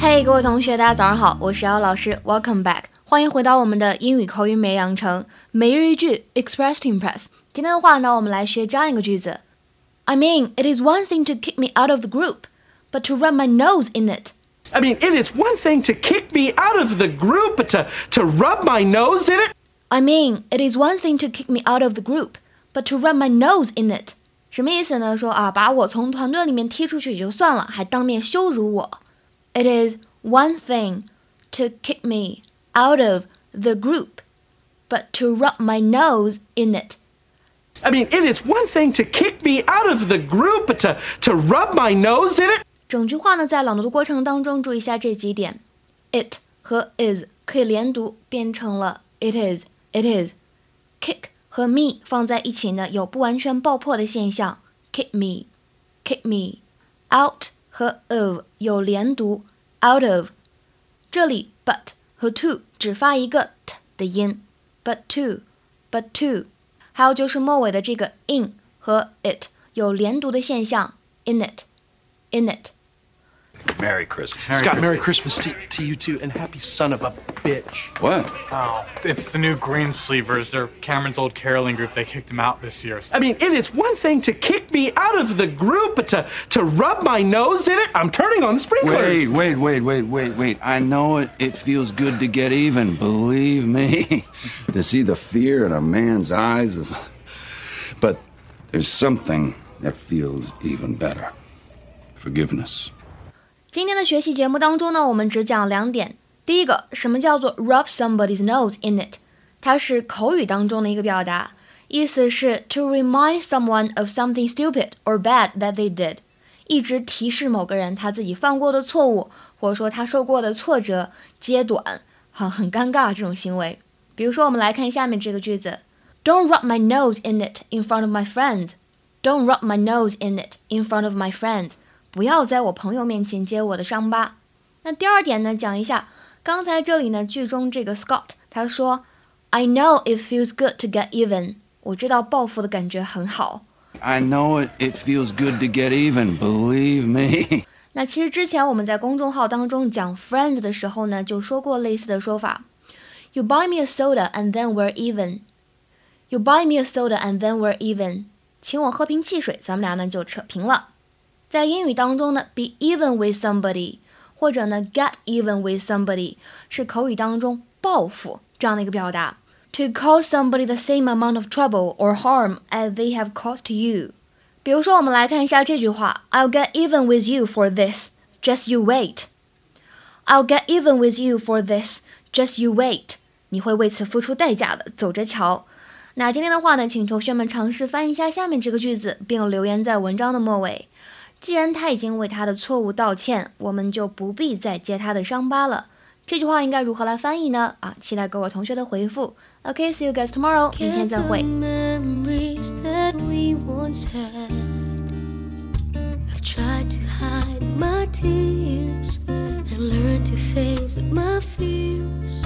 嘿，各位同学，大家早上好，我是姚老师，Welcome back，欢迎回到我们的英语口语每日养成每日一句 Express to Impress。今天的话呢，我们来学这样一个句子：I mean, it is one thing to kick me out of the group, but to rub my nose in it. I mean, it is one thing to kick me out of the group, but to, to rub my nose in it? I mean, it is one thing to kick me out of the group, but to rub my nose in it. 什么意思呢？说啊，把我从团队里面踢出去也就算了，还当面羞辱我。It is one thing to kick me out of the group, but to rub my nose in it. I mean, it is one thing to kick me out of the group, but to, to rub my nose in it? 整句话呢，在朗读的过程当中，注意一下这几点：it 和 is 可以连读，变成了 it is。It is kick 和 me 放在一起呢，有不完全爆破的现象。Kick me, kick me. Out 和 of 有连读，out of。这里 but 和 to 只发一个 t 的音，but to, but to。还有就是末尾的这个 in 和 it 有连读的现象，in it, in it。Merry Christmas. Scott, Merry Christmas to, to you too, and happy son of a bitch. What? Oh, it's the new green Greensleevers. They're Cameron's old caroling group. They kicked him out this year. I mean, it is one thing to kick me out of the group, but to, to rub my nose in it, I'm turning on the sprinklers. Wait, wait, wait, wait, wait, wait. I know it. It feels good to get even. Believe me. to see the fear in a man's eyes is. But there's something that feels even better forgiveness. 今天的学习节目当中呢，我们只讲两点。第一个，什么叫做 rub somebody's nose in it？它是口语当中的一个表达，意思是 to remind someone of something stupid or bad that they did，一直提示某个人他自己犯过的错误，或者说他受过的挫折，揭短，很很尴尬这种行为。比如说，我们来看下面这个句子：Don't rub my nose in it in front of my friends. Don't rub my nose in it in front of my friends. 不要在我朋友面前揭我的伤疤。那第二点呢，讲一下刚才这里呢句中这个 Scott 他说，I know it feels good to get even。我知道报复的感觉很好。 I know it. It feels good to get even. Believe me. 那其实之前我们在公众号当中讲 Friends 的时候呢，就说过类似的说法。You buy me a soda and then we're even. You buy me a soda and then we're even. 请我喝瓶汽水，咱们俩呢就扯平了。 在英语当中呢，be even with somebody，或者呢 get even with somebody，是口语当中报复这样的一个表达。To cause somebody the same amount of trouble or harm as they have caused you。比如说，我们来看一下这句话：I'll get even with you for this. Just you wait. I'll get even with you for this. Just you wait. 你会为此付出代价的，走着瞧。那今天的话呢，请同学们尝试翻译一下下面这个句子，并留言在文章的末尾。 既然他已经为他的错误道歉，我们就不必再揭他的伤疤了。这句话应该如何来翻译呢？啊，期待各位同学的回复。OK，see you guys tomorrow. 明天再会。Tried to hide my tears and learn to face my fears.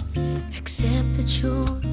Accept the.